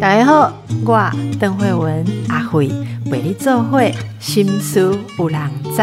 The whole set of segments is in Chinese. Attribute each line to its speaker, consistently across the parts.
Speaker 1: 大家好，我邓慧文阿慧为你做会心思有人知。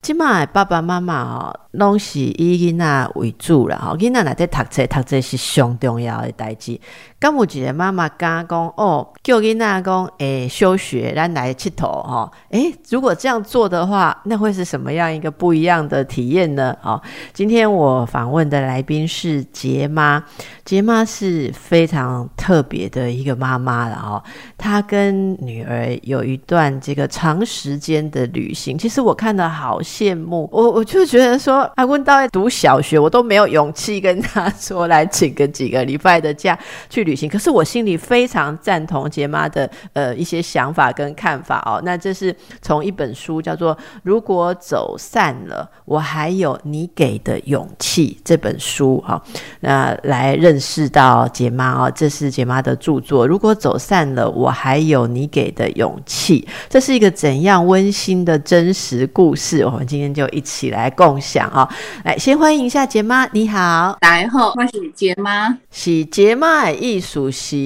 Speaker 1: 即卖爸爸妈妈哦，拢是以囡仔为主啦吼，囡仔内底读册，读册是上重要的代志。咁有一个妈妈讲讲哦，叫囡仔讲诶休学，咱来佚佗吼。诶，如果这样做的话，那会是什么样一个不一样的体验呢？哦，今天我访问的来宾是杰妈，杰妈是非常特别的一个妈妈了哦。她跟女儿有一段这个长时间的旅行，其实我看到好羡慕。我我就觉得说，阿温到读小学，我都没有勇气跟他说来请个几个礼拜的假去。旅行，可是我心里非常赞同杰妈的呃一些想法跟看法哦。那这是从一本书叫做《如果走散了，我还有你给的勇气》这本书哈，那来认识到杰妈哦，这是杰妈的著作。如果走散了，我还有你给的勇气，这是一个怎样温馨的真实故事？我们今天就一起来共享啊！来，先欢迎一下杰妈，你好，
Speaker 2: 大家好，我是杰妈，
Speaker 1: 是杰妈的意思是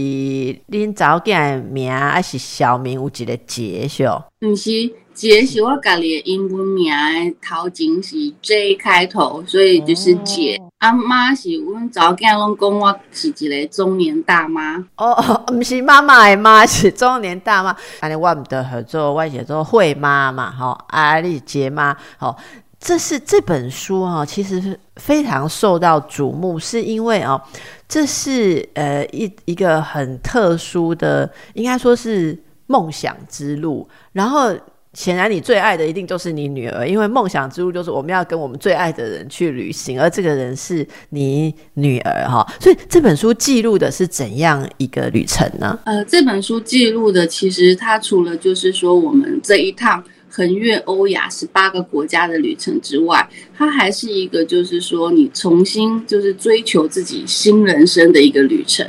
Speaker 1: 恁早囝名还是小名有一个杰是？
Speaker 2: 毋是，杰是我家己的英文名，头前是 J 开头，所以就是杰。阿妈是阮早囝拢讲我是一个中年大妈。
Speaker 1: 哦哦，毋是妈妈的妈，是中年大妈。安尼我毋得合作，我写做惠妈嘛，吼，啊，你杰妈，吼。这是这本书啊，其实是非常受到瞩目，是因为啊，这是呃一一个很特殊的，应该说是梦想之路。然后显然你最爱的一定就是你女儿，因为梦想之路就是我们要跟我们最爱的人去旅行，而这个人是你女儿哈。所以这本书记录的是怎样一个旅程呢？
Speaker 2: 呃，这本书记录的其实它除了就是说我们这一趟。横越欧亚十八个国家的旅程之外，它还是一个，就是说你重新就是追求自己新人生的一个旅程。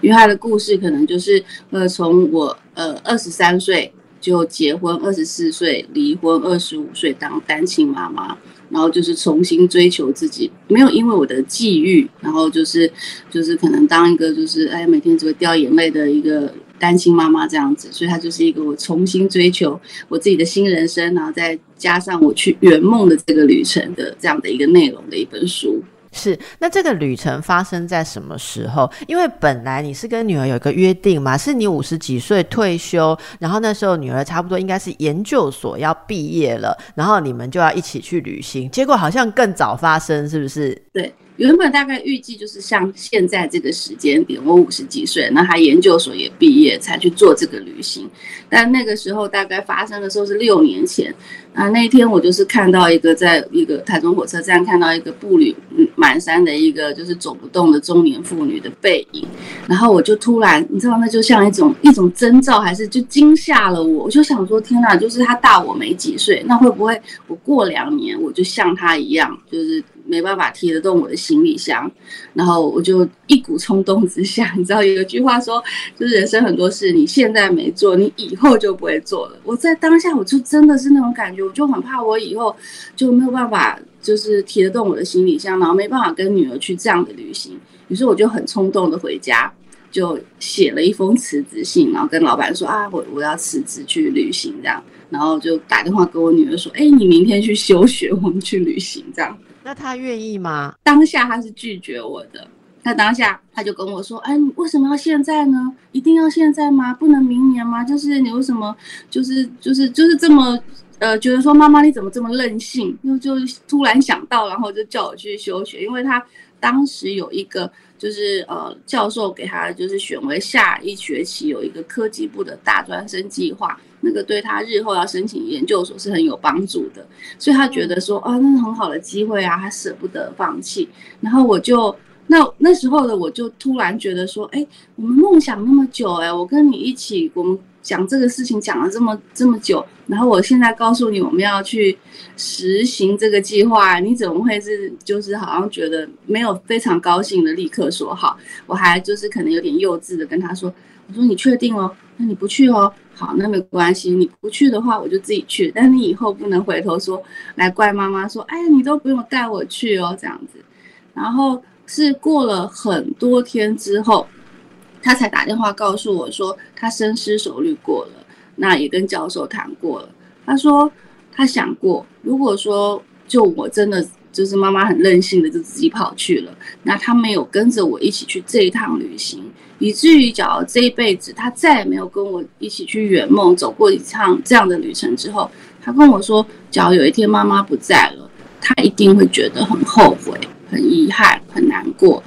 Speaker 2: 因为他的故事可能就是，呃，从我呃二十三岁就结婚，二十四岁离婚，二十五岁当单亲妈妈，然后就是重新追求自己，没有因为我的际遇，然后就是就是可能当一个就是哎每天只会掉眼泪的一个。单亲妈妈这样子，所以它就是一个我重新追求我自己的新人生，然后再加上我去圆梦的这个旅程的这样的一个内容的一本书。
Speaker 1: 是，那这个旅程发生在什么时候？因为本来你是跟女儿有一个约定嘛，是你五十几岁退休，然后那时候女儿差不多应该是研究所要毕业了，然后你们就要一起去旅行，结果好像更早发生，是不是？
Speaker 2: 对。原本大概预计就是像现在这个时间点，我五十几岁，那他研究所也毕业才去做这个旅行。但那个时候大概发生的时候是六年前。啊，那天我就是看到一个在一个台中火车站看到一个步履蹒跚的一个就是走不动的中年妇女的背影，然后我就突然你知道那就像一种一种征兆，还是就惊吓了我。我就想说，天哪，就是他大我没几岁，那会不会我过两年我就像他一样，就是。没办法提得动我的行李箱，然后我就一股冲动之下，你知道有一句话说，就是人生很多事你现在没做，你以后就不会做了。我在当下我就真的是那种感觉，我就很怕我以后就没有办法，就是提得动我的行李箱，然后没办法跟女儿去这样的旅行。于是我就很冲动的回家，就写了一封辞职信，然后跟老板说啊，我我要辞职去旅行这样，然后就打电话给我女儿说，哎，你明天去休学，我们去旅行这样。
Speaker 1: 那他愿意吗？
Speaker 2: 当下他是拒绝我的。他当下他就跟我说：“哎，你为什么要现在呢？一定要现在吗？不能明年吗？就是你为什么就是就是就是这么呃觉得说妈妈你怎么这么任性？又就突然想到，然后就叫我去休学，因为他当时有一个就是呃教授给他就是选为下一学期有一个科技部的大专生计划。”那个对他日后要申请研究所是很有帮助的，所以他觉得说啊，那是很好的机会啊，他舍不得放弃。然后我就那那时候的我就突然觉得说，哎，我们梦想那么久，哎，我跟你一起，我们讲这个事情讲了这么这么久，然后我现在告诉你我们要去实行这个计划，你怎么会是就是好像觉得没有非常高兴的立刻说好？我还就是可能有点幼稚的跟他说，我说你确定哦？那你不去哦？好，那没关系。你不去的话，我就自己去。但你以后不能回头说来怪妈妈说，哎，你都不用带我去哦，这样子。然后是过了很多天之后，他才打电话告诉我说他深思熟虑过了，那也跟教授谈过了。他说他想过，如果说就我真的就是妈妈很任性的就自己跑去了，那他没有跟着我一起去这一趟旅行，以至于假如这一辈子他再也没有跟我一起去圆梦走过一趟这样的旅程之后，他跟我说，假如有一天妈妈不在了，他一定会觉得很后悔。很遗憾，很难过。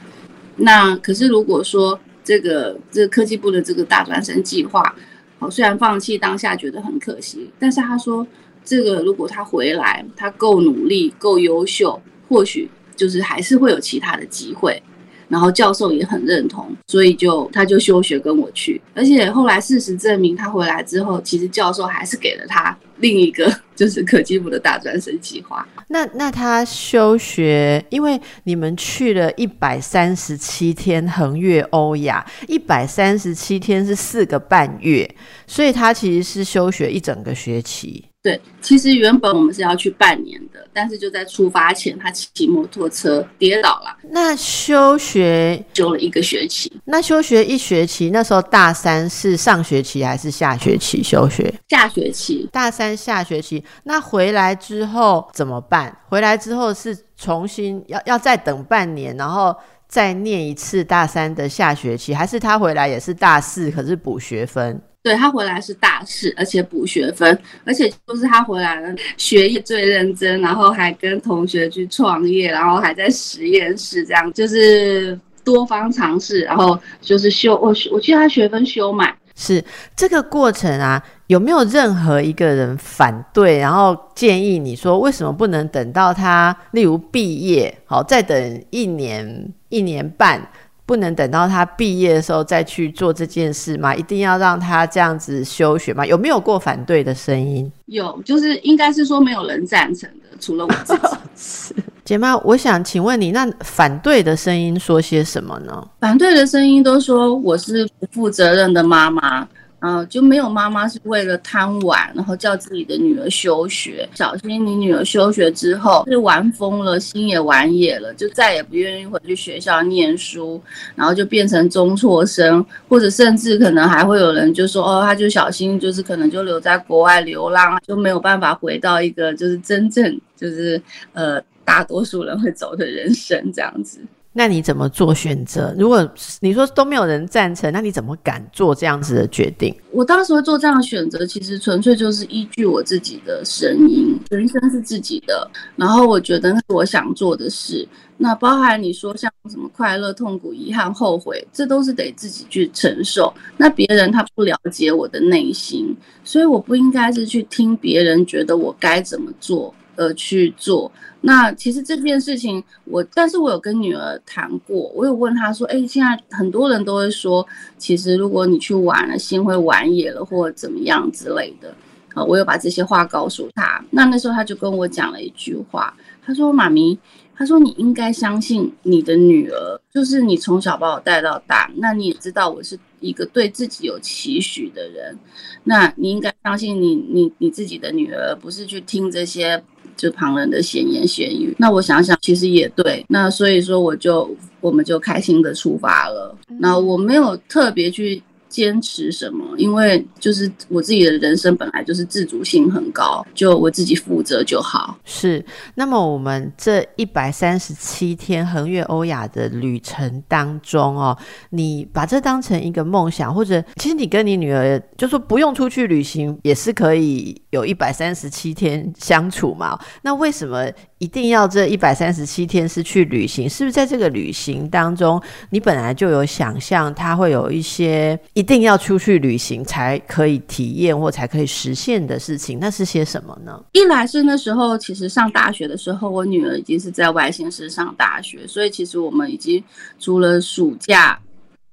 Speaker 2: 那可是，如果说这个这个科技部的这个大专生计划，好，虽然放弃当下觉得很可惜，但是他说，这个如果他回来，他够努力、够优秀，或许就是还是会有其他的机会。然后教授也很认同，所以就他就休学跟我去，而且后来事实证明，他回来之后，其实教授还是给了他另一个就是科技部的大专生计划。
Speaker 1: 那那他休学，因为你们去了一百三十七天横越欧亚，一百三十七天是四个半月，所以他其实是休学一整个学期。
Speaker 2: 对，其实原本我们是要去半年的，但是就在出发前，他骑摩托车跌倒了。
Speaker 1: 那休学
Speaker 2: 休了一个学期。
Speaker 1: 那休学一学期，那时候大三是上学期还是下学期休学？
Speaker 2: 下学期，
Speaker 1: 大三下学期。那回来之后怎么办？回来之后是重新要要再等半年，然后再念一次大三的下学期，还是他回来也是大四，可是补学分？
Speaker 2: 对他回来是大四，而且补学分，而且就是他回来了，学业最认真，然后还跟同学去创业，然后还在实验室这样，就是多方尝试，然后就是修我我记得他学分修满，
Speaker 1: 是这个过程啊，有没有任何一个人反对，然后建议你说为什么不能等到他例如毕业，好再等一年一年半？不能等到他毕业的时候再去做这件事吗？一定要让他这样子休学吗？有没有过反对的声音？
Speaker 2: 有，就是应该是说没有人赞成的，除了我自己。
Speaker 1: 姐妹，我想请问你，那反对的声音说些什么呢？
Speaker 2: 反对的声音都说我是不负责任的妈妈。啊，就没有妈妈是为了贪玩，然后叫自己的女儿休学。小心你女儿休学之后是玩疯了，心也玩野了，就再也不愿意回去学校念书，然后就变成中辍生，或者甚至可能还会有人就说，哦，他就小心，就是可能就留在国外流浪，就没有办法回到一个就是真正就是呃大多数人会走的人生这样子。
Speaker 1: 那你怎么做选择？如果你说都没有人赞成，那你怎么敢做这样子的决定？
Speaker 2: 我当时会做这样的选择，其实纯粹就是依据我自己的声音。人生是自己的，然后我觉得是我想做的事。那包含你说像什么快乐、痛苦、遗憾、后悔，这都是得自己去承受。那别人他不了解我的内心，所以我不应该是去听别人觉得我该怎么做呃去做。那其实这件事情，我但是我有跟女儿谈过，我有问她说，哎，现在很多人都会说，其实如果你去玩了，心会玩野了，或怎么样之类的，啊，我有把这些话告诉她。那那时候她就跟我讲了一句话，她说：“妈咪，她说你应该相信你的女儿，就是你从小把我带到大，那你也知道我是一个对自己有期许的人，那你应该相信你你你自己的女儿，不是去听这些。”就旁人的闲言闲语，那我想想，其实也对。那所以说，我就我们就开心的出发了。那我没有特别去。坚持什么？因为就是我自己的人生本来就是自主性很高，就我自己负责就好。
Speaker 1: 是。那么我们这一百三十七天横越欧亚的旅程当中哦，你把这当成一个梦想，或者其实你跟你女儿就说不用出去旅行也是可以有一百三十七天相处嘛？那为什么？一定要这一百三十七天是去旅行，是不是在这个旅行当中，你本来就有想象，它会有一些一定要出去旅行才可以体验或才可以实现的事情？那是些什么呢？
Speaker 2: 一来是那时候其实上大学的时候，我女儿已经是在外县市上大学，所以其实我们已经除了暑假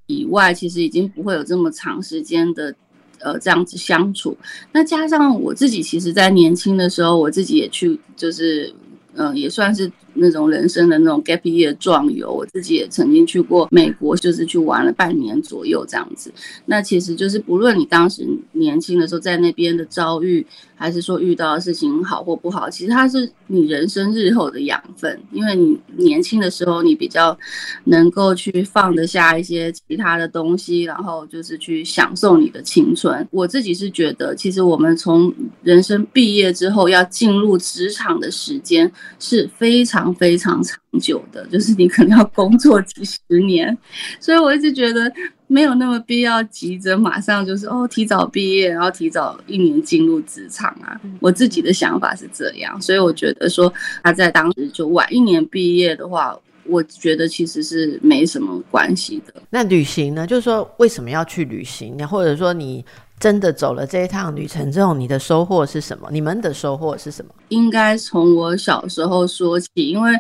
Speaker 2: 以外，其实已经不会有这么长时间的呃这样子相处。那加上我自己，其实在年轻的时候，我自己也去就是。嗯，也算是那种人生的那种 gap year 壮游。我自己也曾经去过美国，就是去玩了半年左右这样子。那其实就是不论你当时年轻的时候在那边的遭遇，还是说遇到的事情好或不好，其实它是你人生日后的养分。因为你年轻的时候，你比较能够去放得下一些其他的东西，然后就是去享受你的青春。我自己是觉得，其实我们从人生毕业之后要进入职场的时间是非常非常长久的，就是你可能要工作几十年，所以我一直觉得没有那么必要急着马上就是哦提早毕业，然后提早一年进入职场啊。我自己的想法是这样，所以我觉得说他在当时就晚一年毕业的话，我觉得其实是没什么关系的。
Speaker 1: 那旅行呢？就是说为什么要去旅行？或者说你？真的走了这一趟旅程之后，你的收获是什么？你们的收获是什么？
Speaker 2: 应该从我小时候说起，因为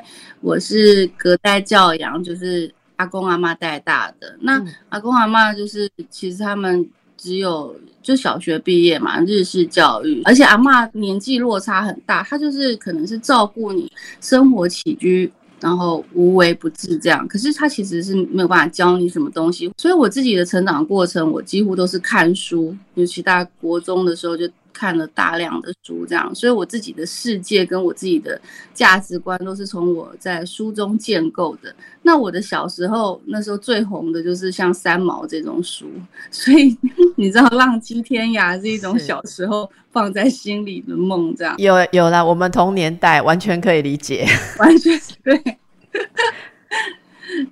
Speaker 2: 我是隔代教养，就是阿公阿妈带大的。那阿公阿妈就是其实他们只有就小学毕业嘛，日式教育，而且阿妈年纪落差很大，她就是可能是照顾你生活起居。然后无微不至这样，可是他其实是没有办法教你什么东西。所以我自己的成长过程，我几乎都是看书，尤其大国中的时候就看了大量的书，这样。所以我自己的世界跟我自己的价值观都是从我在书中建构的。那我的小时候那时候最红的就是像三毛这种书，所以 你知道浪迹天涯是一种小时候放在心里的梦，这样。
Speaker 1: 有有了，我们同年代完全可以理解，
Speaker 2: 完全对。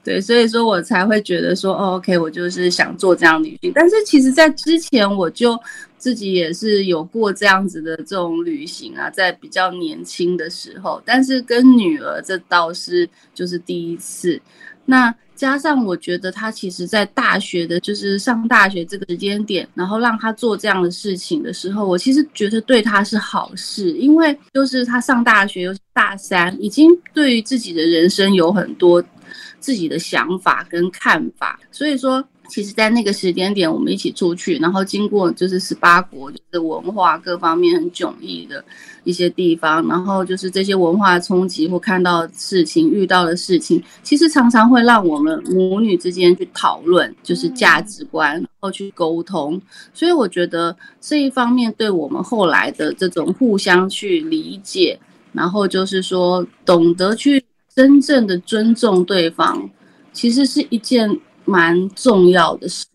Speaker 2: 对，所以说我才会觉得说，哦，OK，我就是想做这样旅行。但是其实，在之前我就自己也是有过这样子的这种旅行啊，在比较年轻的时候。但是跟女儿这倒是就是第一次。那加上我觉得他其实在大学的，就是上大学这个时间点，然后让他做这样的事情的时候，我其实觉得对他是好事，因为就是他上大学，又是大三，已经对于自己的人生有很多自己的想法跟看法，所以说。其实，在那个时间点，我们一起出去，然后经过就是十八国，就是文化各方面很迥异的一些地方，然后就是这些文化冲击或看到事情、遇到的事情，其实常常会让我们母女之间去讨论，就是价值观，然后去沟通。所以我觉得这一方面对我们后来的这种互相去理解，然后就是说懂得去真正的尊重对方，其实是一件。蛮重要的事，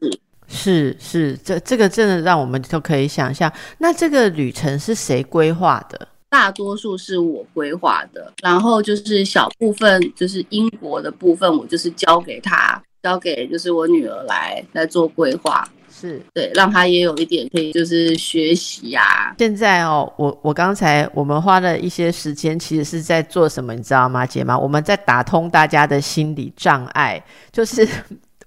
Speaker 1: 是是，这这个真的让我们都可以想象。那这个旅程是谁规划的？
Speaker 2: 大多数是我规划的，然后就是小部分，就是英国的部分，我就是交给他，交给就是我女儿来来做规划。
Speaker 1: 是
Speaker 2: 对，让他也有一点可以就是学习呀。
Speaker 1: 现在哦，我我刚才我们花了一些时间，其实是在做什么，你知道吗，姐妈？我们在打通大家的心理障碍，就是。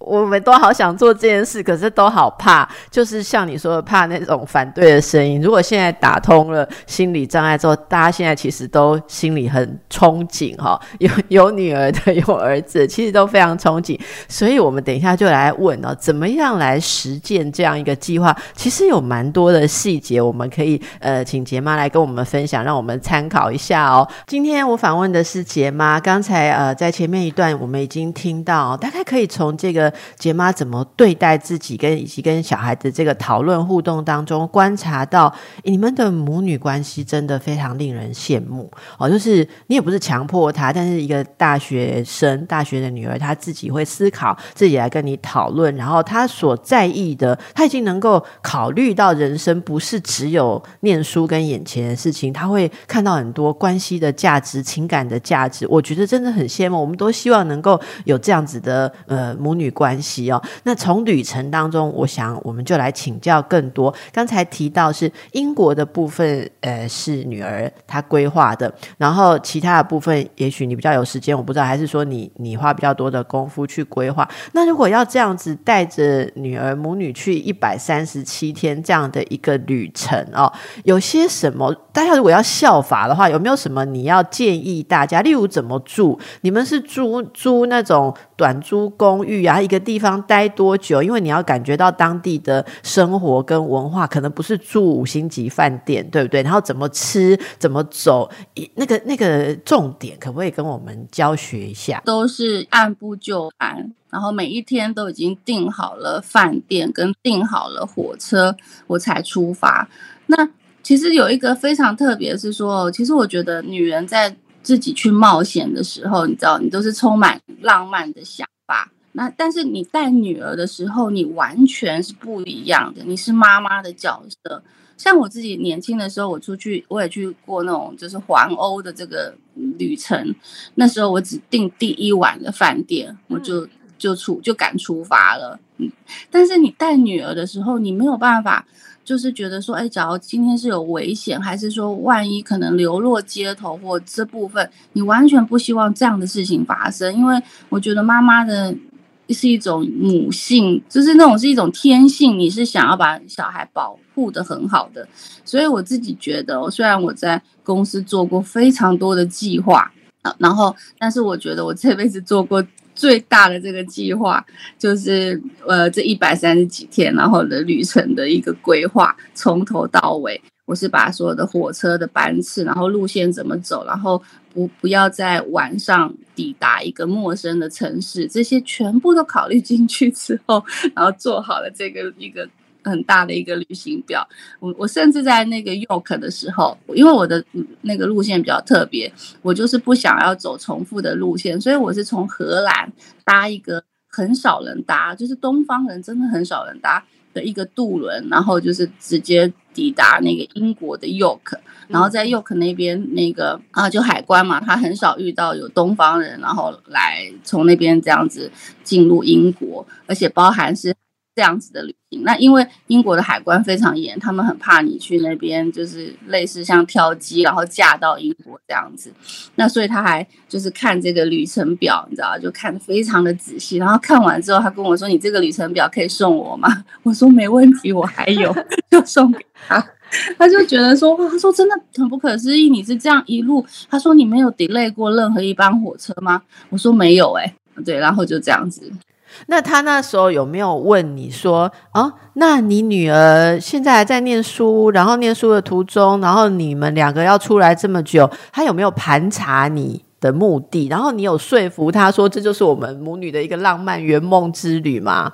Speaker 1: 我们都好想做这件事，可是都好怕，就是像你说的，怕那种反对的声音。如果现在打通了心理障碍之后，大家现在其实都心里很憧憬哈，有 有女儿的，有儿子，其实都非常憧憬。所以，我们等一下就来问哦，怎么样来实践这样一个计划？其实有蛮多的细节，我们可以呃，请杰妈来跟我们分享，让我们参考一下哦。今天我访问的是杰妈，刚才呃，在前面一段我们已经听到，大概可以从这个。杰妈怎么对待自己，跟以及跟小孩子这个讨论互动当中，观察到你们的母女关系真的非常令人羡慕哦。就是你也不是强迫他，但是一个大学生、大学的女儿，她自己会思考，自己来跟你讨论，然后她所在意的，她已经能够考虑到人生不是只有念书跟眼前的事情，她会看到很多关系的价值、情感的价值。我觉得真的很羡慕，我们都希望能够有这样子的呃母女。关系哦，那从旅程当中，我想我们就来请教更多。刚才提到是英国的部分，呃，是女儿她规划的，然后其他的部分，也许你比较有时间，我不知道，还是说你你花比较多的功夫去规划。那如果要这样子带着女儿母女去一百三十七天这样的一个旅程哦，有些什么？大家如果要效法的话，有没有什么你要建议大家？例如怎么住？你们是租租那种短租公寓啊？一个地方待多久，因为你要感觉到当地的生活跟文化，可能不是住五星级饭店，对不对？然后怎么吃，怎么走，那个那个重点，可不可以跟我们教学一下？
Speaker 2: 都是按部就班，然后每一天都已经订好了饭店跟订好了火车，我才出发。那其实有一个非常特别，是说，其实我觉得女人在自己去冒险的时候，你知道，你都是充满浪漫的想法。那但是你带女儿的时候，你完全是不一样的，你是妈妈的角色。像我自己年轻的时候，我出去我也去过那种就是环欧的这个旅程，那时候我只订第一晚的饭店，我就就出就敢出发了。嗯，但是你带女儿的时候，你没有办法。就是觉得说，哎，假如今天是有危险，还是说万一可能流落街头或这部分，你完全不希望这样的事情发生。因为我觉得妈妈的是一种母性，就是那种是一种天性，你是想要把小孩保护的很好的。所以我自己觉得，虽然我在公司做过非常多的计划啊，然后，但是我觉得我这辈子做过。最大的这个计划就是呃这一百三十几天，然后的旅程的一个规划，从头到尾，我是把所有的火车的班次，然后路线怎么走，然后不不要在晚上抵达一个陌生的城市，这些全部都考虑进去之后，然后做好了这个一个。很大的一个旅行表，我我甚至在那个 York 的时候，因为我的那个路线比较特别，我就是不想要走重复的路线，所以我是从荷兰搭一个很少人搭，就是东方人真的很少人搭的一个渡轮，然后就是直接抵达那个英国的 York，然后在 York 那边那个啊就海关嘛，他很少遇到有东方人，然后来从那边这样子进入英国，而且包含是。这样子的旅行，那因为英国的海关非常严，他们很怕你去那边，就是类似像跳机，然后嫁到英国这样子。那所以他还就是看这个旅程表，你知道，就看的非常的仔细。然后看完之后，他跟我说：“你这个旅程表可以送我吗？” 我说：“没问题，我还有，就送给他。”他就觉得说：“哇，他说真的很不可思议，你是这样一路。”他说：“你没有 delay 过任何一班火车吗？”我说：“没有。”哎，对，然后就这样子。
Speaker 1: 那他那时候有没有问你说啊？那你女儿现在还在念书，然后念书的途中，然后你们两个要出来这么久，他有没有盘查你的目的？然后你有说服他说这就是我们母女的一个浪漫圆梦之旅吗？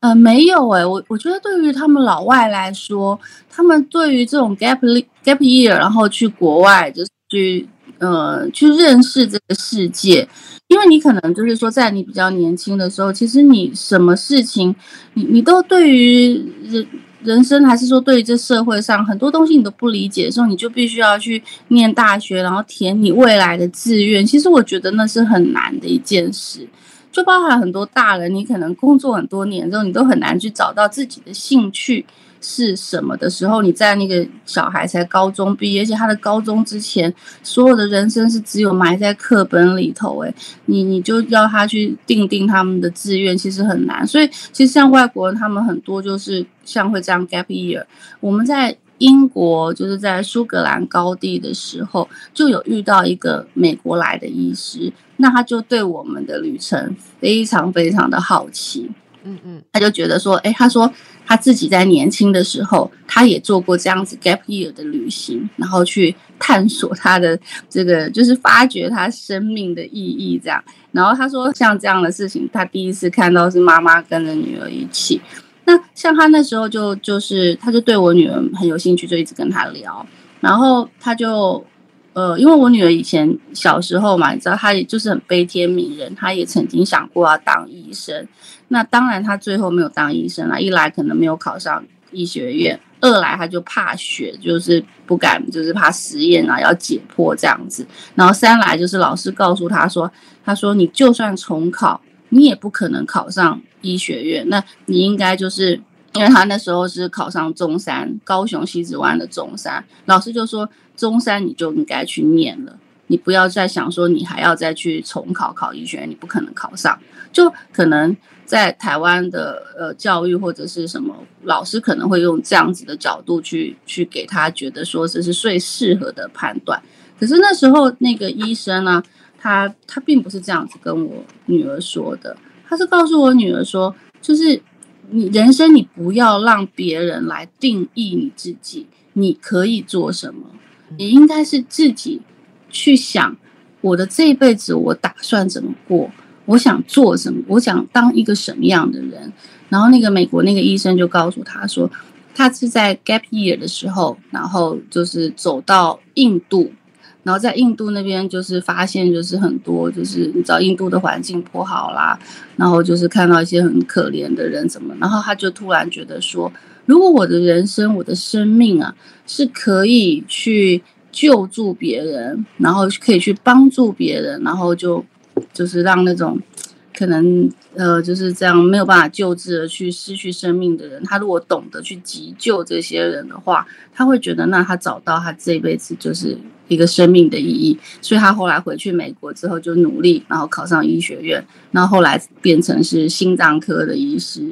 Speaker 2: 呃，没有哎，我我觉得对于他们老外来说，他们对于这种 gap gap year，然后去国外就是去呃去认识这个世界。因为你可能就是说，在你比较年轻的时候，其实你什么事情，你你都对于人人生，还是说对于这社会上很多东西你都不理解的时候，你就必须要去念大学，然后填你未来的志愿。其实我觉得那是很难的一件事，就包含很多大人，你可能工作很多年之后，你都很难去找到自己的兴趣。是什么的时候，你在那个小孩才高中毕业，而且他的高中之前，所有的人生是只有埋在课本里头。诶，你你就要他去定定他们的志愿，其实很难。所以其实像外国人，他们很多就是像会这样 gap year。我们在英国就是在苏格兰高地的时候，就有遇到一个美国来的医师，那他就对我们的旅程非常非常的好奇。嗯嗯，他就觉得说，哎，他说。他自己在年轻的时候，他也做过这样子 gap year 的旅行，然后去探索他的这个，就是发掘他生命的意义这样。然后他说，像这样的事情，他第一次看到是妈妈跟着女儿一起。那像他那时候就就是，他就对我女儿很有兴趣，就一直跟他聊。然后他就。呃，因为我女儿以前小时候嘛，你知道，她也就是很悲天悯人，她也曾经想过要当医生。那当然，她最后没有当医生了。一来可能没有考上医学院，二来她就怕血，就是不敢，就是怕实验啊，要解剖这样子。然后三来就是老师告诉她说，她说你就算重考，你也不可能考上医学院。那你应该就是，因为他那时候是考上中山，高雄西子湾的中山，老师就说。中山你就应该去念了，你不要再想说你还要再去重考考医学院，你不可能考上。就可能在台湾的呃教育或者是什么老师可能会用这样子的角度去去给他觉得说这是最适合的判断。可是那时候那个医生呢，他他并不是这样子跟我女儿说的。他是告诉我女儿说，就是你人生你不要让别人来定义你自己，你可以做什么，你应该是自己去想，我的这一辈子我打算怎么过，我想做什么，我想当一个什么样的人。然后那个美国那个医生就告诉他说，他是在 gap year 的时候，然后就是走到印度。然后在印度那边，就是发现就是很多，就是你知道印度的环境不好啦，然后就是看到一些很可怜的人怎么，然后他就突然觉得说，如果我的人生、我的生命啊，是可以去救助别人，然后可以去帮助别人，然后就就是让那种。可能呃就是这样没有办法救治而去失去生命的人，他如果懂得去急救这些人的话，他会觉得那他找到他这一辈子就是一个生命的意义。所以他后来回去美国之后就努力，然后考上医学院，然后后来变成是心脏科的医师。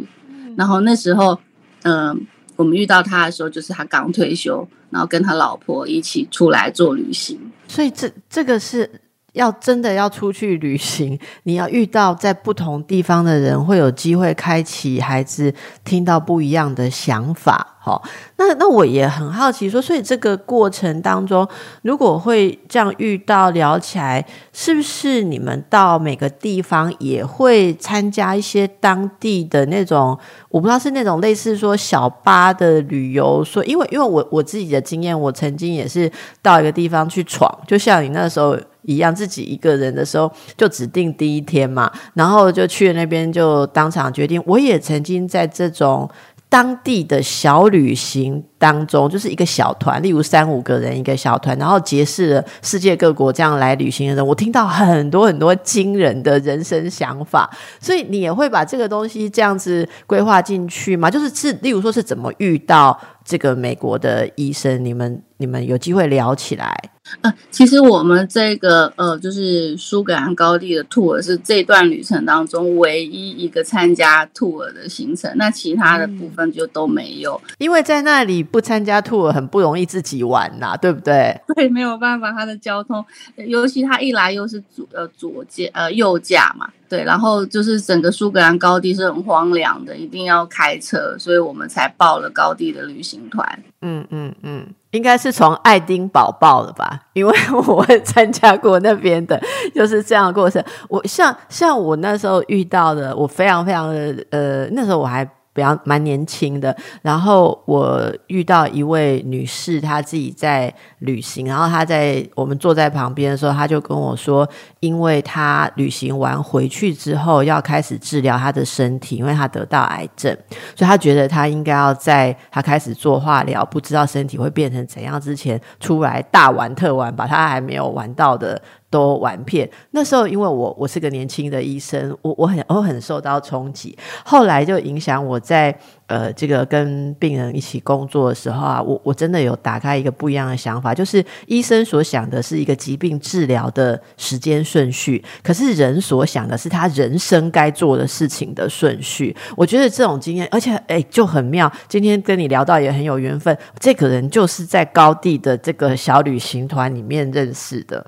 Speaker 2: 然后那时候，嗯，我们遇到他的时候，就是他刚退休，然后跟他老婆一起出来做旅行。
Speaker 1: 所以这这个是。要真的要出去旅行，你要遇到在不同地方的人，会有机会开启孩子听到不一样的想法。好，那那我也很好奇，说，所以这个过程当中，如果会这样遇到聊起来，是不是你们到每个地方也会参加一些当地的那种，我不知道是那种类似说小巴的旅游，说，因为因为我我自己的经验，我曾经也是到一个地方去闯，就像你那时候一样，自己一个人的时候就指定第一天嘛，然后就去那边就当场决定，我也曾经在这种。当地的小旅行当中，就是一个小团，例如三五个人一个小团，然后结识了世界各国这样来旅行的人。我听到很多很多惊人的人生想法，所以你也会把这个东西这样子规划进去吗？就是是，例如说是怎么遇到这个美国的医生？你们你们有机会聊起来？
Speaker 2: 呃，其实我们这个呃，就是苏格兰高地的 tour 是这段旅程当中唯一一个参加 tour 的行程，那其他的部分就都没有，
Speaker 1: 因为在那里不参加 tour 很不容易自己玩呐，对不对？
Speaker 2: 对，没有办法，它的交通，尤其它一来又是左呃左驾呃右驾嘛。对，然后就是整个苏格兰高地是很荒凉的，一定要开车，所以我们才报了高地的旅行团。
Speaker 1: 嗯嗯嗯，应该是从爱丁堡报的吧？因为 我参加过那边的，就是这样的过程。我像像我那时候遇到的，我非常非常的呃，那时候我还。比较蛮年轻的，然后我遇到一位女士，她自己在旅行，然后她在我们坐在旁边的时候，她就跟我说，因为她旅行完回去之后要开始治疗她的身体，因为她得到癌症，所以她觉得她应该要在她开始做化疗，不知道身体会变成怎样之前出来大玩特玩，把她还没有玩到的。都玩遍。那时候，因为我我是个年轻的医生，我我很我很受到冲击。后来就影响我在呃这个跟病人一起工作的时候啊，我我真的有打开一个不一样的想法，就是医生所想的是一个疾病治疗的时间顺序，可是人所想的是他人生该做的事情的顺序。我觉得这种经验，而且哎就很妙。今天跟你聊到也很有缘分，这个人就是在高地的这个小旅行团里面认识的。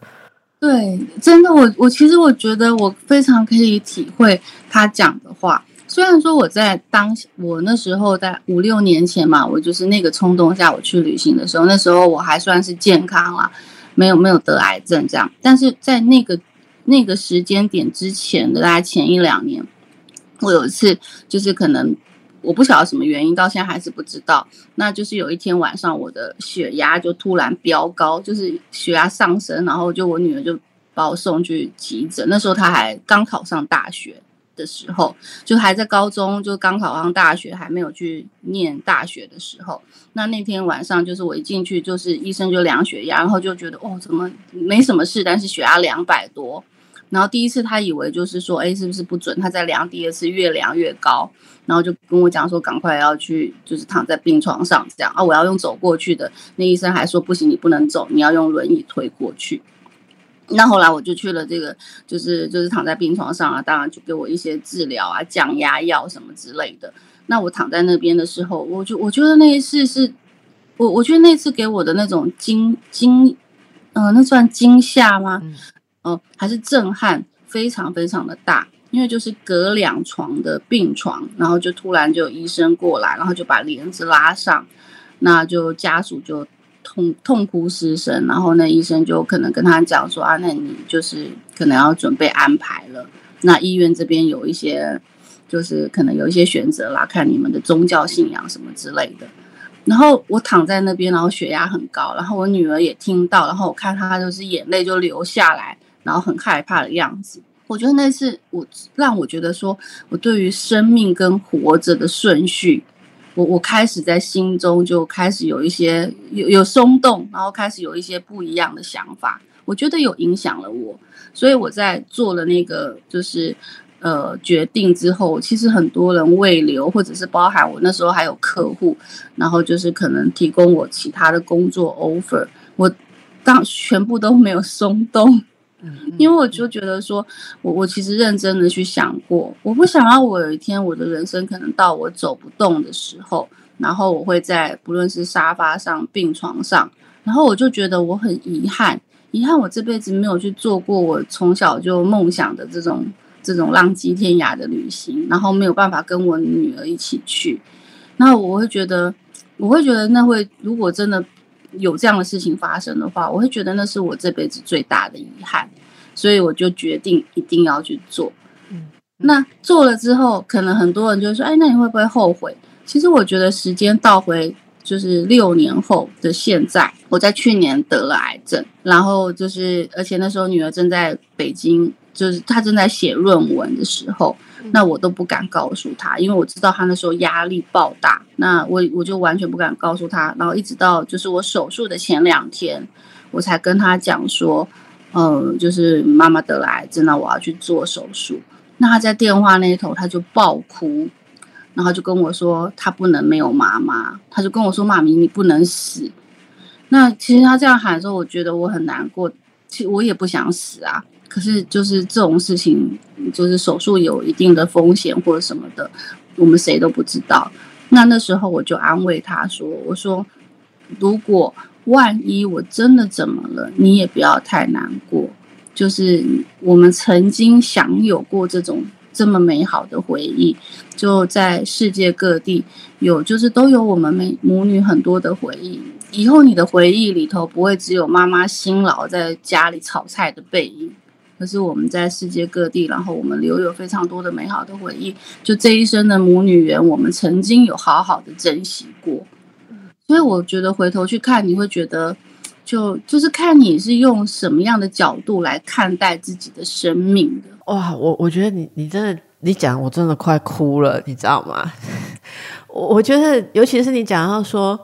Speaker 2: 对，真的，我我其实我觉得我非常可以体会他讲的话。虽然说我在当我那时候在五六年前嘛，我就是那个冲动下我去旅行的时候，那时候我还算是健康啦，没有没有得癌症这样。但是在那个那个时间点之前的大概前一两年，我有一次就是可能。我不晓得什么原因，到现在还是不知道。那就是有一天晚上，我的血压就突然飙高，就是血压上升，然后就我女儿就把我送去急诊。那时候她还刚考上大学的时候，就还在高中，就刚考上大学，还没有去念大学的时候。那那天晚上，就是我一进去，就是医生就量血压，然后就觉得哦，怎么没什么事，但是血压两百多。然后第一次他以为就是说，哎，是不是不准？他在量，第二次越量越高。然后就跟我讲说，赶快要去，就是躺在病床上这样啊，我要用走过去的。那医生还说不行，你不能走，你要用轮椅推过去。那后来我就去了这个，就是就是躺在病床上啊，当然就给我一些治疗啊，降压药什么之类的。那我躺在那边的时候，我就我觉得那一次是，我我觉得那次给我的那种惊惊，呃，那算惊吓吗？嗯，还是震撼。非常非常的大，因为就是隔两床的病床，然后就突然就有医生过来，然后就把帘子拉上，那就家属就痛痛哭失声，然后那医生就可能跟他讲说啊，那你就是可能要准备安排了，那医院这边有一些就是可能有一些选择啦，看你们的宗教信仰什么之类的。然后我躺在那边，然后血压很高，然后我女儿也听到，然后我看她就是眼泪就流下来，然后很害怕的样子。我觉得那是我让我觉得说，我对于生命跟活着的顺序，我我开始在心中就开始有一些有有松动，然后开始有一些不一样的想法。我觉得有影响了我，所以我在做了那个就是。呃，决定之后，其实很多人未留，或者是包含我那时候还有客户，然后就是可能提供我其他的工作 offer，我当全部都没有松动，因为我就觉得说，我我其实认真的去想过，我不想要我有一天我的人生可能到我走不动的时候，然后我会在不论是沙发上、病床上，然后我就觉得我很遗憾，遗憾我这辈子没有去做过我从小就梦想的这种。这种浪迹天涯的旅行，然后没有办法跟我女儿一起去，那我会觉得，我会觉得那会，如果真的有这样的事情发生的话，我会觉得那是我这辈子最大的遗憾，所以我就决定一定要去做。嗯，那做了之后，可能很多人就说，哎，那你会不会后悔？其实我觉得时间倒回就是六年后的现在，我在去年得了癌症，然后就是而且那时候女儿正在北京。就是她正在写论文的时候，那我都不敢告诉他，因为我知道他那时候压力爆大。那我我就完全不敢告诉他，然后一直到就是我手术的前两天，我才跟他讲说，嗯，就是妈妈得癌症，那我要去做手术。那他在电话那头他就爆哭，然后就跟我说他不能没有妈妈，他就跟我说妈咪你不能死。那其实他这样喊的时候，我觉得我很难过，其实我也不想死啊。可是，就是这种事情，就是手术有一定的风险或者什么的，我们谁都不知道。那那时候我就安慰他说：“我说，如果万一我真的怎么了，你也不要太难过。就是我们曾经享有过这种这么美好的回忆，就在世界各地有，就是都有我们母母女很多的回忆。以后你的回忆里头不会只有妈妈辛劳在家里炒菜的背影。”可是我们在世界各地，然后我们留有非常多的美好的回忆。就这一生的母女缘，我们曾经有好好的珍惜过。所以我觉得回头去看，你会觉得，就就是看你是用什么样的角度来看待自己的生命的。
Speaker 1: 哇，我我觉得你你真的你讲，我真的快哭了，你知道吗？我我觉得，尤其是你讲到说，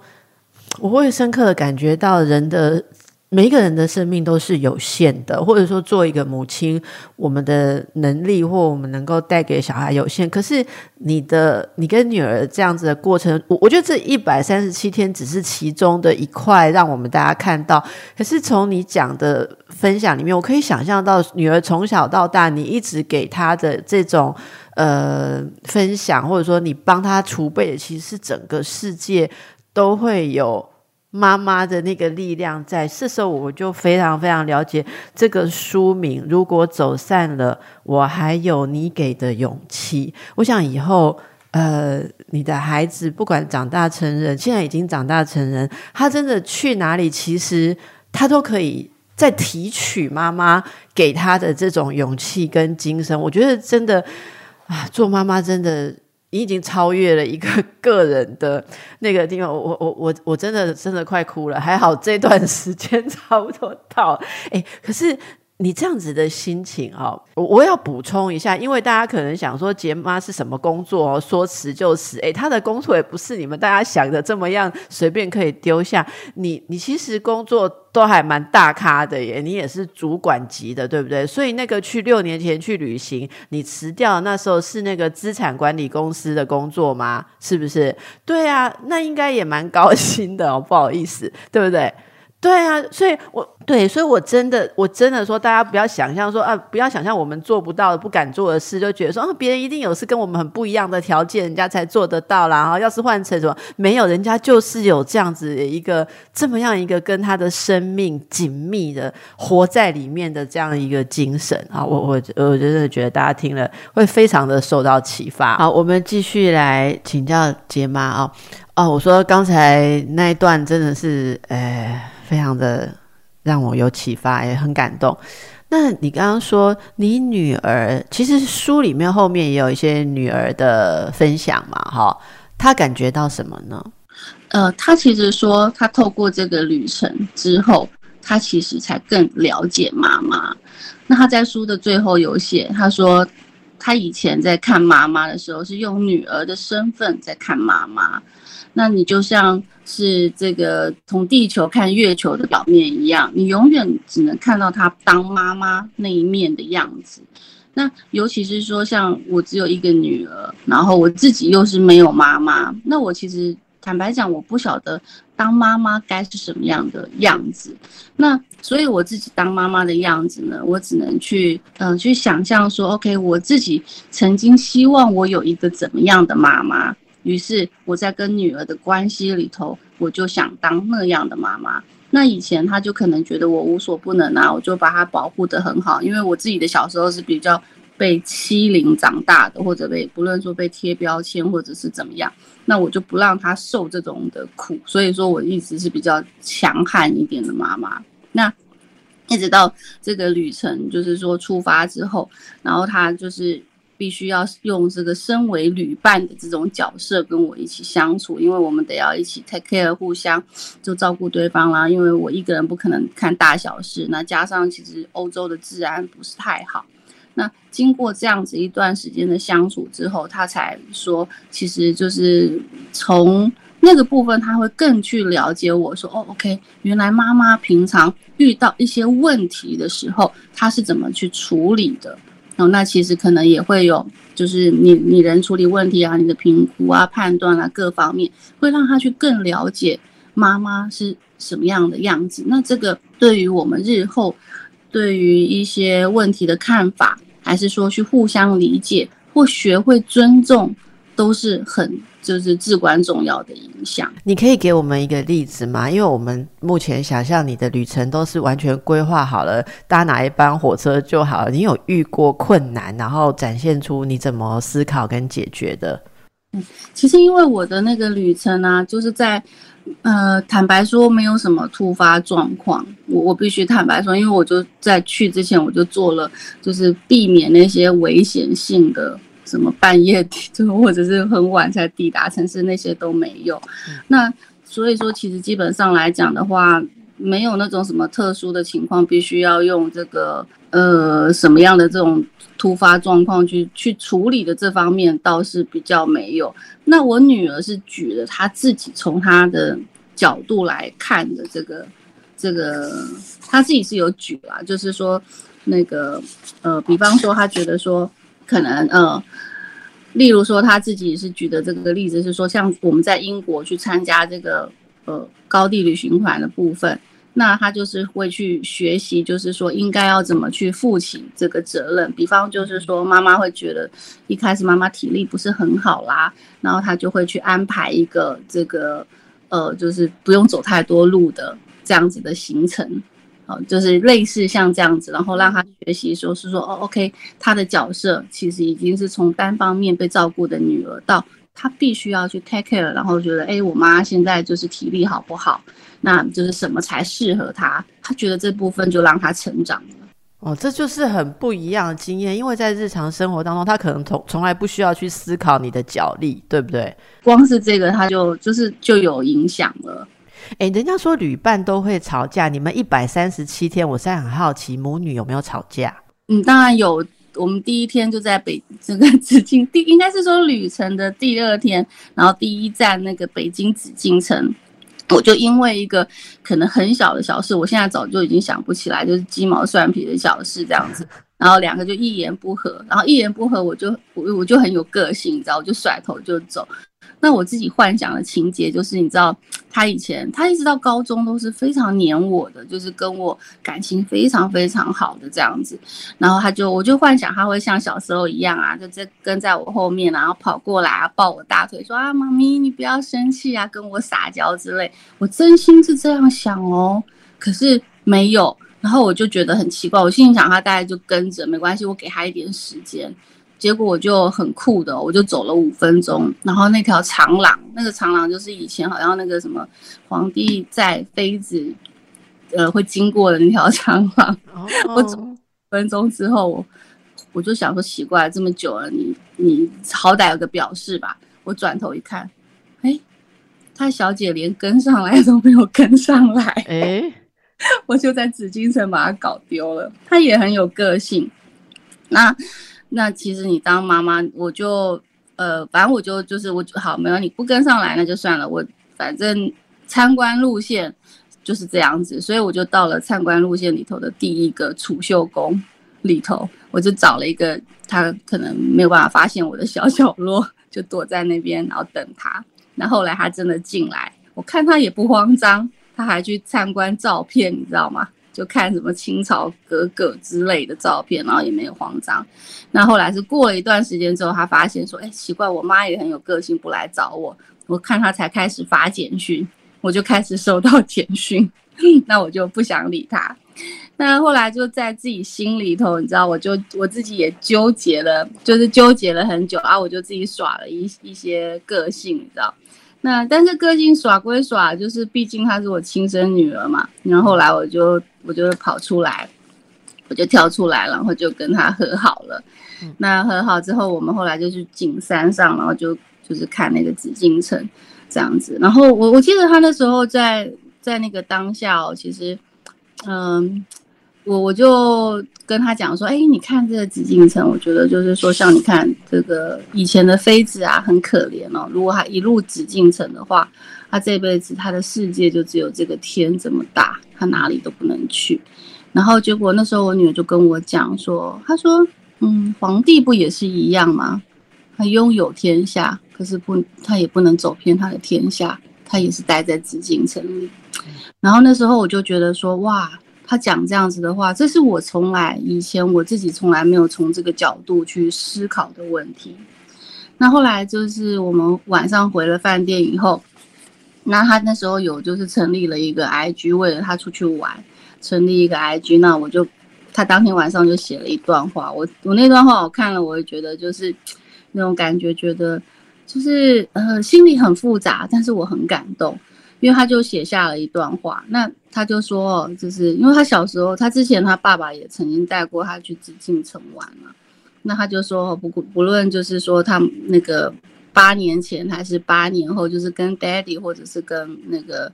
Speaker 1: 我会深刻的感觉到人的。每一个人的生命都是有限的，或者说做一个母亲，我们的能力或我们能够带给小孩有限。可是你的你跟女儿这样子的过程，我我觉得这一百三十七天只是其中的一块，让我们大家看到。可是从你讲的分享里面，我可以想象到女儿从小到大，你一直给她的这种呃分享，或者说你帮她储备的，其实是整个世界都会有。妈妈的那个力量，在这时候我就非常非常了解这个书名。如果走散了，我还有你给的勇气。我想以后，呃，你的孩子不管长大成人，现在已经长大成人，他真的去哪里，其实他都可以再提取妈妈给他的这种勇气跟精神。我觉得真的啊，做妈妈真的。你已经超越了一个 个人的那个地方，我我我我真的真的快哭了，还好这段时间 差不多到，哎，可是。你这样子的心情哦，我我要补充一下，因为大家可能想说杰妈是什么工作哦，说辞就辞，诶，她的工作也不是你们大家想的这么样随便可以丢下。你你其实工作都还蛮大咖的耶，你也是主管级的，对不对？所以那个去六年前去旅行，你辞掉那时候是那个资产管理公司的工作吗？是不是？对啊，那应该也蛮高薪的哦，不好意思，对不对？对啊，所以我对，所以我真的，我真的说，大家不要想象说啊，不要想象我们做不到、不敢做的事，就觉得说啊，别人一定有是跟我们很不一样的条件，人家才做得到啦。然后要是换成什么，没有，人家就是有这样子一个这么样一个跟他的生命紧密的活在里面的这样一个精神啊。我我我真的觉得大家听了会非常的受到启发。好，我们继续来请教杰妈啊。哦，我说刚才那一段真的是，呃，非常的让我有启发，也很感动。那你刚刚说你女儿，其实书里面后面也有一些女儿的分享嘛，哈，她感觉到什么呢？
Speaker 2: 呃，她其实说，她透过这个旅程之后，她其实才更了解妈妈。那她在书的最后有写，她说，她以前在看妈妈的时候，是用女儿的身份在看妈妈。那你就像是这个从地球看月球的表面一样，你永远只能看到她当妈妈那一面的样子。那尤其是说，像我只有一个女儿，然后我自己又是没有妈妈，那我其实坦白讲，我不晓得当妈妈该是什么样的样子。那所以我自己当妈妈的样子呢，我只能去嗯去想象说，OK，我自己曾经希望我有一个怎么样的妈妈。于是我在跟女儿的关系里头，我就想当那样的妈妈。那以前他就可能觉得我无所不能啊，我就把他保护得很好。因为我自己的小时候是比较被欺凌长大的，或者被不论说被贴标签或者是怎么样，那我就不让他受这种的苦。所以说我一直是比较强悍一点的妈妈。那一直到这个旅程就是说出发之后，然后他就是。必须要用这个身为旅伴的这种角色跟我一起相处，因为我们得要一起 take care，互相就照顾对方啦。因为我一个人不可能看大小事，那加上其实欧洲的治安不是太好。那经过这样子一段时间的相处之后，他才说，其实就是从那个部分他会更去了解我说，哦，OK，原来妈妈平常遇到一些问题的时候，他是怎么去处理的。那其实可能也会有，就是你你人处理问题啊，你的评估啊、判断啊各方面，会让他去更了解妈妈是什么样的样子。那这个对于我们日后对于一些问题的看法，还是说去互相理解或学会尊重，都是很。就是至关重要的影响。
Speaker 1: 你可以给我们一个例子吗？因为我们目前想象你的旅程都是完全规划好了，搭哪一班火车就好了。你有遇过困难，然后展现出你怎么思考跟解决的？
Speaker 2: 嗯，其实因为我的那个旅程呢，就是在呃，坦白说没有什么突发状况。我我必须坦白说，因为我就在去之前我就做了，就是避免那些危险性的。什么半夜就或者是很晚才抵达城市，那些都没有。那所以说，其实基本上来讲的话，没有那种什么特殊的情况，必须要用这个呃什么样的这种突发状况去去处理的这方面倒是比较没有。那我女儿是举了她自己从她的角度来看的这个这个，她自己是有举啦，就是说那个呃，比方说她觉得说。可能呃，例如说他自己是举的这个例子是说，像我们在英国去参加这个呃高地旅行团的部分，那他就是会去学习，就是说应该要怎么去负起这个责任。比方就是说，妈妈会觉得一开始妈妈体力不是很好啦，然后他就会去安排一个这个呃，就是不用走太多路的这样子的行程。就是类似像这样子，然后让他学习，说是说哦，OK，他的角色其实已经是从单方面被照顾的女儿，到他必须要去 take care，然后觉得哎，我妈现在就是体力好不好？那就是什么才适合他？他觉得这部分就让他成长了。
Speaker 1: 哦，这就是很不一样的经验，因为在日常生活当中，他可能从从来不需要去思考你的脚力，对不对？
Speaker 2: 光是这个，他就就是就有影响了。
Speaker 1: 哎，人家说旅伴都会吵架，你们一百三十七天，我现在很好奇，母女有没有吵架？
Speaker 2: 嗯，当然有。我们第一天就在北 这个紫禁，第应该是说旅程的第二天，然后第一站那个北京紫禁城，我就因为一个可能很小的小事，我现在早就已经想不起来，就是鸡毛蒜皮的小事这样子，然后两个就一言不合，然后一言不合，我就我我就很有个性，你知道，我就甩头就走。那我自己幻想的情节就是，你知道，他以前他一直到高中都是非常黏我的，就是跟我感情非常非常好的这样子。然后他就，我就幻想他会像小时候一样啊，就在跟在我后面，然后跑过来啊，抱我大腿，说啊，妈咪你不要生气啊，跟我撒娇之类。我真心是这样想哦，可是没有。然后我就觉得很奇怪，我心里想他大概就跟着，没关系，我给他一点时间。结果我就很酷的，我就走了五分钟，然后那条长廊，那个长廊就是以前好像那个什么皇帝在妃子，呃，会经过的那条 长廊。我走五分钟之后，我我就想说奇怪，这么久了，你你好歹有个表示吧。我转头一看，哎，他小姐连跟上来都没有跟上来，哎，我就在紫禁城把他搞丢了。他也很有个性，那。那其实你当妈妈，我就呃，反正我就就是我就好没有你不跟上来那就算了，我反正参观路线就是这样子，所以我就到了参观路线里头的第一个储秀宫里头，我就找了一个他可能没有办法发现我的小角落，就躲在那边，然后等他。那后来他真的进来，我看他也不慌张，他还去参观照片，你知道吗？就看什么清朝格格之类的照片，然后也没有慌张。那后来是过了一段时间之后，他发现说：“哎，奇怪，我妈也很有个性，不来找我。”我看他才开始发简讯，我就开始收到简讯，那我就不想理他。那后来就在自己心里头，你知道，我就我自己也纠结了，就是纠结了很久啊，我就自己耍了一一些个性，你知道。那但是个性耍归耍，就是毕竟她是我亲生女儿嘛。然后后来我就我就跑出来，我就跳出来，然后就跟他和好了。那和好之后，我们后来就去景山上，然后就就是看那个紫禁城这样子。然后我我记得他那时候在在那个当下哦，其实嗯。我我就跟他讲说，哎，你看这个紫禁城，我觉得就是说，像你看这个以前的妃子啊，很可怜哦。如果他一路紫禁城的话，他这辈子他的世界就只有这个天这么大，他哪里都不能去。然后结果那时候我女儿就跟我讲说，她说，嗯，皇帝不也是一样吗？他拥有天下，可是不，他也不能走偏他的天下，他也是待在紫禁城里。然后那时候我就觉得说，哇。他讲这样子的话，这是我从来以前我自己从来没有从这个角度去思考的问题。那后来就是我们晚上回了饭店以后，那他那时候有就是成立了一个 IG，为了他出去玩，成立一个 IG。那我就他当天晚上就写了一段话，我我那段话我看了，我也觉得就是那种感觉，觉得就是呃心里很复杂，但是我很感动。因为他就写下了一段话，那他就说，就是因为他小时候，他之前他爸爸也曾经带过他去紫禁城玩嘛，那他就说，不不论就是说他那个八年前还是八年后，就是跟 daddy 或者是跟那个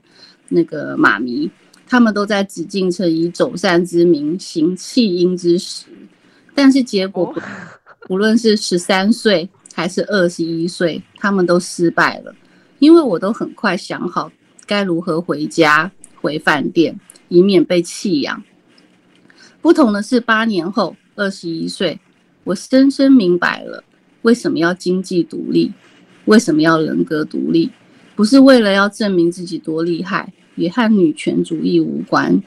Speaker 2: 那个妈咪，他们都在紫禁城以走散之名行弃婴之实，但是结果不不论是十三岁还是二十一岁，他们都失败了，因为我都很快想好。该如何回家、回饭店，以免被弃养？不同的是，八年后，二十一岁，我深深明白了为什么要经济独立，为什么要人格独立，不是为了要证明自己多厉害，也和女权主义无关。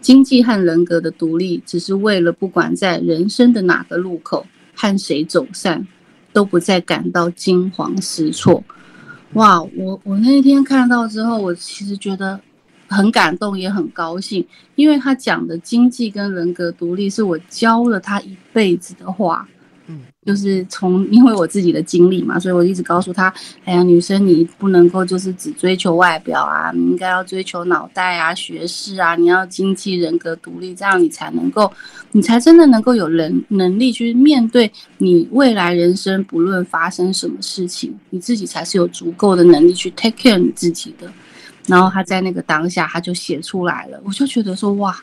Speaker 2: 经济和人格的独立，只是为了不管在人生的哪个路口和谁走散，都不再感到惊慌失措。哇，我我那天看到之后，我其实觉得很感动，也很高兴，因为他讲的经济跟人格独立是我教了他一辈子的话。就是从因为我自己的经历嘛，所以我一直告诉他，哎呀，女生你不能够就是只追求外表啊，你应该要追求脑袋啊、学识啊，你要经济人格独立，这样你才能够，你才真的能够有人能力去面对你未来人生，不论发生什么事情，你自己才是有足够的能力去 take care 你自己的。然后他在那个当下，他就写出来了，我就觉得说，哇。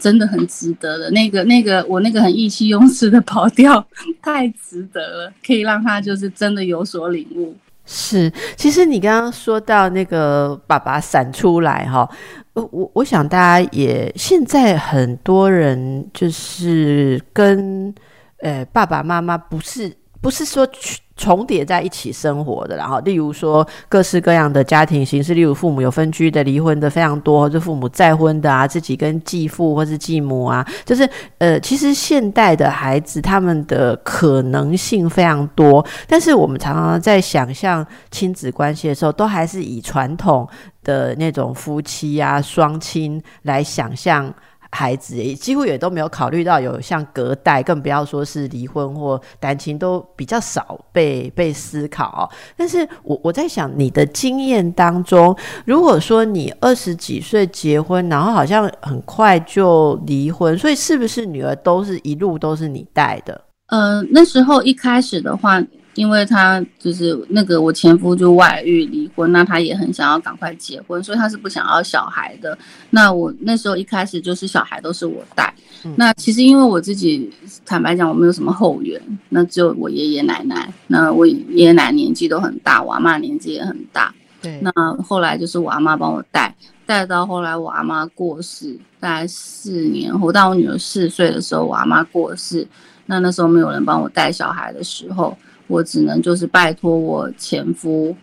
Speaker 2: 真的很值得的，那个、那个，我那个很意气用事的跑调，太值得了，可以让他就是真的有所领悟。
Speaker 1: 是，其实你刚刚说到那个爸爸闪出来哈，我我想大家也现在很多人就是跟呃爸爸妈妈不是不是说去重叠在一起生活的，然后例如说各式各样的家庭形式，例如父母有分居的、离婚的非常多，或者父母再婚的啊，自己跟继父或是继母啊，就是呃，其实现代的孩子他们的可能性非常多，但是我们常常在想象亲子关系的时候，都还是以传统的那种夫妻啊、双亲来想象。孩子也几乎也都没有考虑到有像隔代，更不要说是离婚或单亲，都比较少被被思考。但是我我在想，你的经验当中，如果说你二十几岁结婚，然后好像很快就离婚，所以是不是女儿都是一路都是你带的？
Speaker 2: 呃，那时候一开始的话。因为他就是那个我前夫就外遇离婚，那他也很想要赶快结婚，所以他是不想要小孩的。那我那时候一开始就是小孩都是我带。那其实因为我自己坦白讲我没有什么后援，那只有我爷爷奶奶。那我爷爷奶奶年纪都很大，我阿妈年纪也很大。
Speaker 1: 对。
Speaker 2: 那后来就是我阿妈帮我带，带到后来我阿妈过世，大概四年后，到我女儿四岁的时候，我阿妈过世。那那时候没有人帮我带小孩的时候。我只能就是拜托我前夫，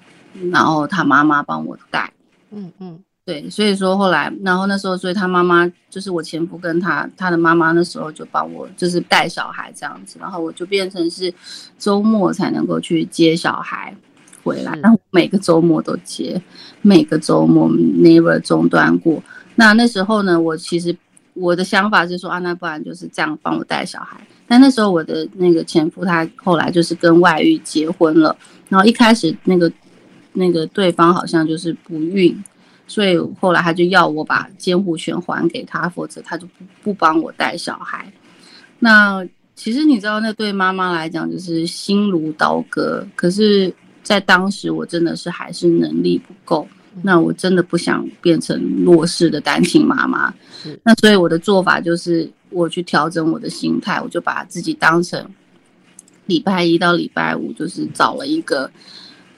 Speaker 2: 然后他妈妈帮我带，嗯嗯，对，所以说后来，然后那时候，所以他妈妈就是我前夫跟他他的妈妈那时候就帮我就是带小孩这样子，然后我就变成是周末才能够去接小孩回来，然后每个周末都接，每个周末 never 中断过。那那时候呢，我其实我的想法是说啊，那不然就是这样帮我带小孩。但那时候我的那个前夫他后来就是跟外遇结婚了，然后一开始那个那个对方好像就是不孕，所以后来他就要我把监护权还给他，否则他就不不帮我带小孩。那其实你知道，那对妈妈来讲就是心如刀割。可是，在当时我真的是还是能力不够，那我真的不想变成弱势的单亲妈妈。那所以我的做法就是。我去调整我的心态，我就把自己当成礼拜一到礼拜五，就是找了一个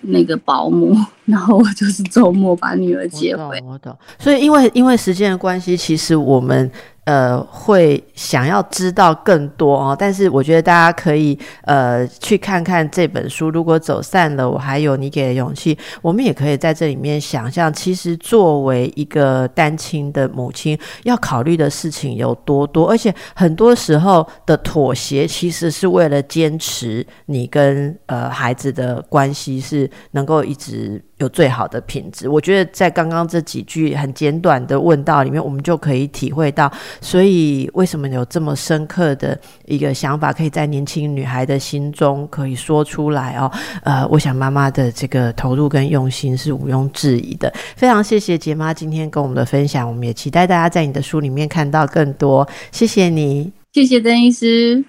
Speaker 2: 那个保姆，然后我就是周末把女儿接回。
Speaker 1: 我懂，所以因为因为时间的关系，其实我们。呃，会想要知道更多哦，但是我觉得大家可以呃去看看这本书。如果走散了，我还有你给的勇气，我们也可以在这里面想象，其实作为一个单亲的母亲，要考虑的事情有多多，而且很多时候的妥协，其实是为了坚持你跟呃孩子的关系是能够一直。有最好的品质，我觉得在刚刚这几句很简短的问道里面，我们就可以体会到，所以为什么有这么深刻的一个想法，可以在年轻女孩的心中可以说出来哦。呃，我想妈妈的这个投入跟用心是毋庸置疑的。非常谢谢杰妈今天跟我们的分享，我们也期待大家在你的书里面看到更多。谢谢你，
Speaker 2: 谢谢曾医师。